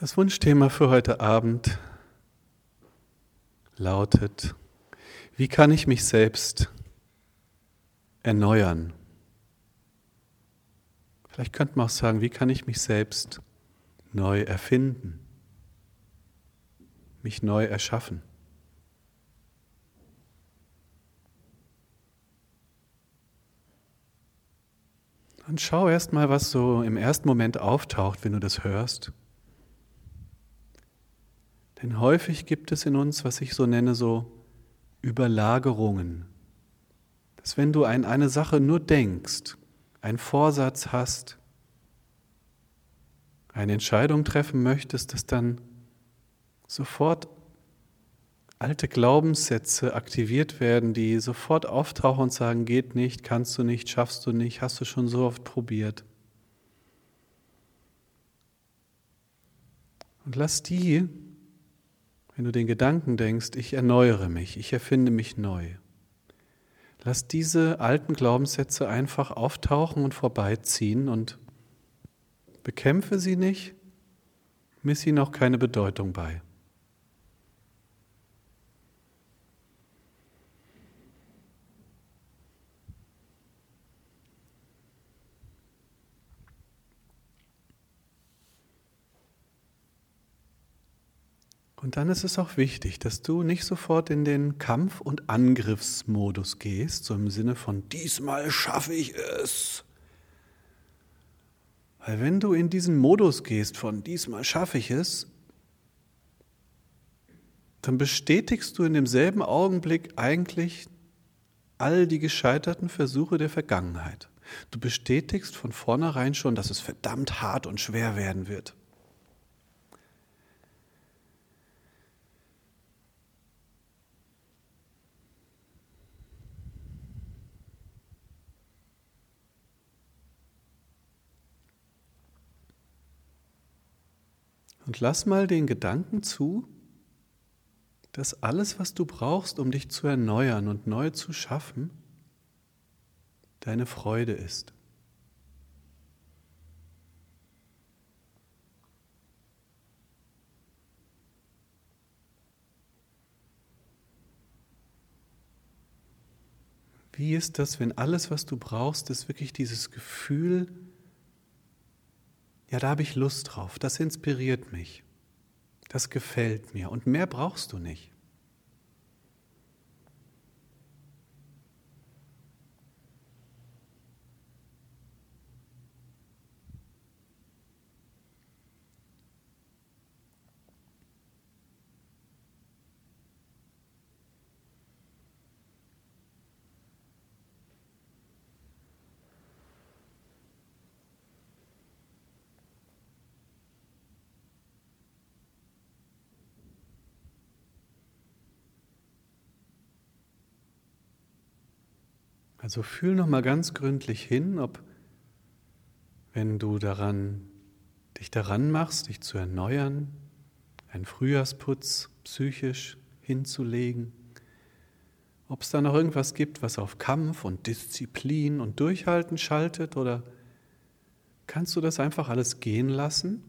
Das Wunschthema für heute Abend lautet, wie kann ich mich selbst erneuern? Vielleicht könnte man auch sagen, wie kann ich mich selbst neu erfinden, mich neu erschaffen? Und schau erst mal, was so im ersten Moment auftaucht, wenn du das hörst. Denn häufig gibt es in uns, was ich so nenne, so Überlagerungen. Dass wenn du an eine Sache nur denkst, einen Vorsatz hast, eine Entscheidung treffen möchtest, dass dann sofort alte Glaubenssätze aktiviert werden, die sofort auftauchen und sagen, geht nicht, kannst du nicht, schaffst du nicht, hast du schon so oft probiert. Und lass die wenn du den Gedanken denkst, ich erneuere mich, ich erfinde mich neu. Lass diese alten Glaubenssätze einfach auftauchen und vorbeiziehen und bekämpfe sie nicht, miss ihnen auch keine Bedeutung bei. Und dann ist es auch wichtig, dass du nicht sofort in den Kampf- und Angriffsmodus gehst, so im Sinne von diesmal schaffe ich es. Weil wenn du in diesen Modus gehst von diesmal schaffe ich es, dann bestätigst du in demselben Augenblick eigentlich all die gescheiterten Versuche der Vergangenheit. Du bestätigst von vornherein schon, dass es verdammt hart und schwer werden wird. Und lass mal den Gedanken zu, dass alles, was du brauchst, um dich zu erneuern und neu zu schaffen, deine Freude ist. Wie ist das, wenn alles, was du brauchst, ist wirklich dieses Gefühl, ja, da habe ich Lust drauf, das inspiriert mich, das gefällt mir. Und mehr brauchst du nicht. Also fühl noch mal ganz gründlich hin, ob wenn du daran dich daran machst, dich zu erneuern, einen Frühjahrsputz psychisch hinzulegen, ob es da noch irgendwas gibt, was auf Kampf und Disziplin und Durchhalten schaltet oder kannst du das einfach alles gehen lassen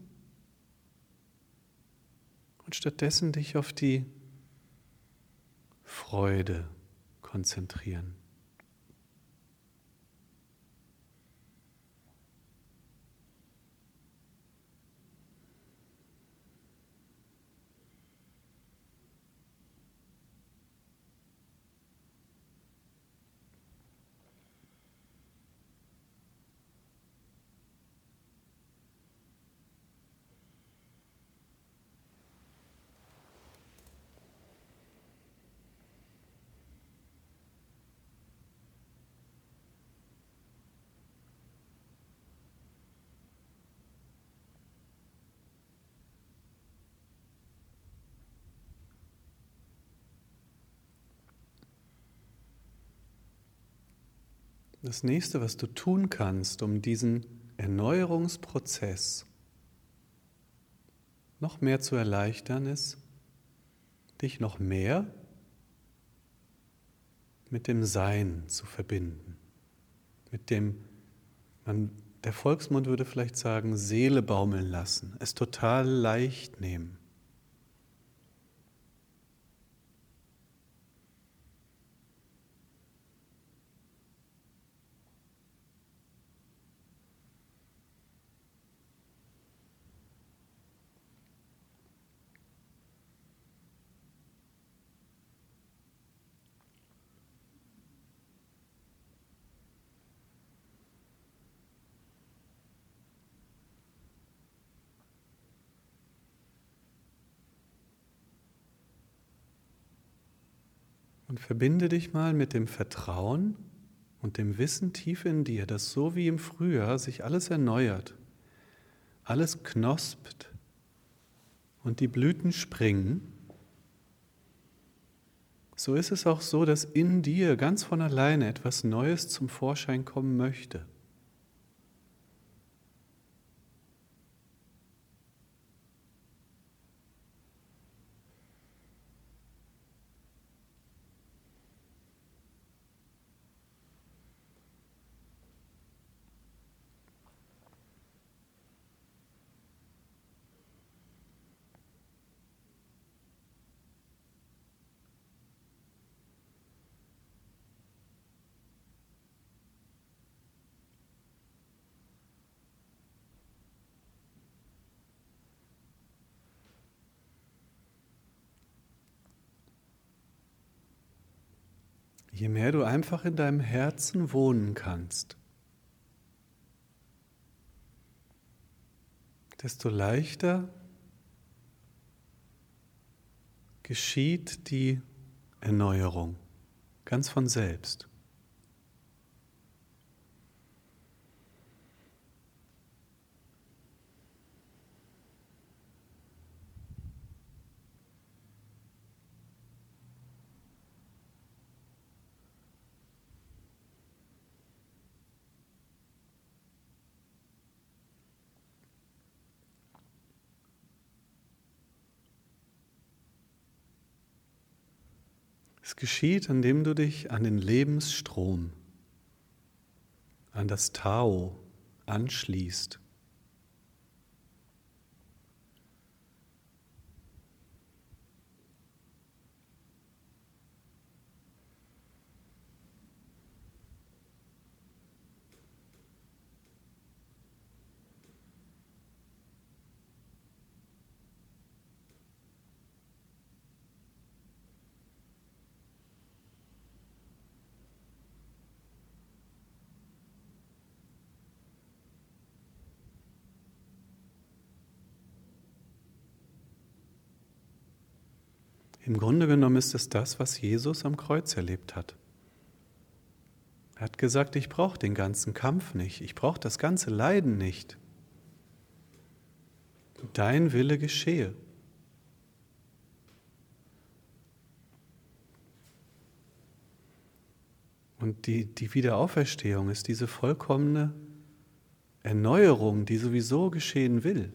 und stattdessen dich auf die Freude konzentrieren. Das nächste, was du tun kannst, um diesen Erneuerungsprozess noch mehr zu erleichtern, ist, dich noch mehr mit dem Sein zu verbinden, mit dem, man der Volksmund würde vielleicht sagen, Seele baumeln lassen, es total leicht nehmen. Und verbinde dich mal mit dem Vertrauen und dem Wissen tief in dir, dass so wie im Frühjahr sich alles erneuert, alles knospt und die Blüten springen, so ist es auch so, dass in dir ganz von alleine etwas Neues zum Vorschein kommen möchte. Je mehr du einfach in deinem Herzen wohnen kannst, desto leichter geschieht die Erneuerung ganz von selbst. Es geschieht, indem du dich an den Lebensstrom, an das Tao anschließt. Im Grunde genommen ist es das, was Jesus am Kreuz erlebt hat. Er hat gesagt, ich brauche den ganzen Kampf nicht, ich brauche das ganze Leiden nicht. Dein Wille geschehe. Und die, die Wiederauferstehung ist diese vollkommene Erneuerung, die sowieso geschehen will.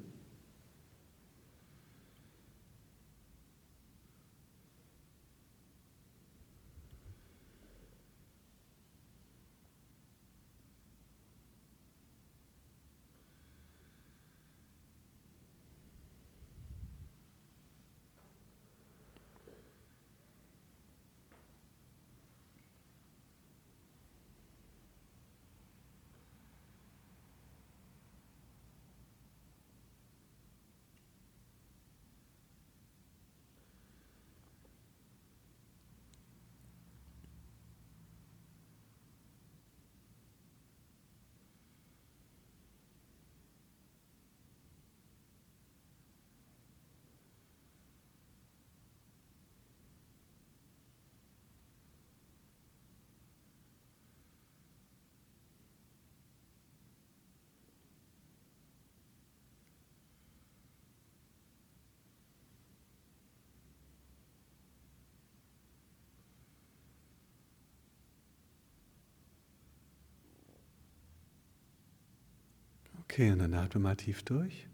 Okay, und dann atme mal tief durch.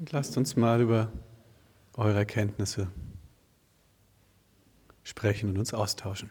Und lasst uns mal über eure Erkenntnisse sprechen und uns austauschen.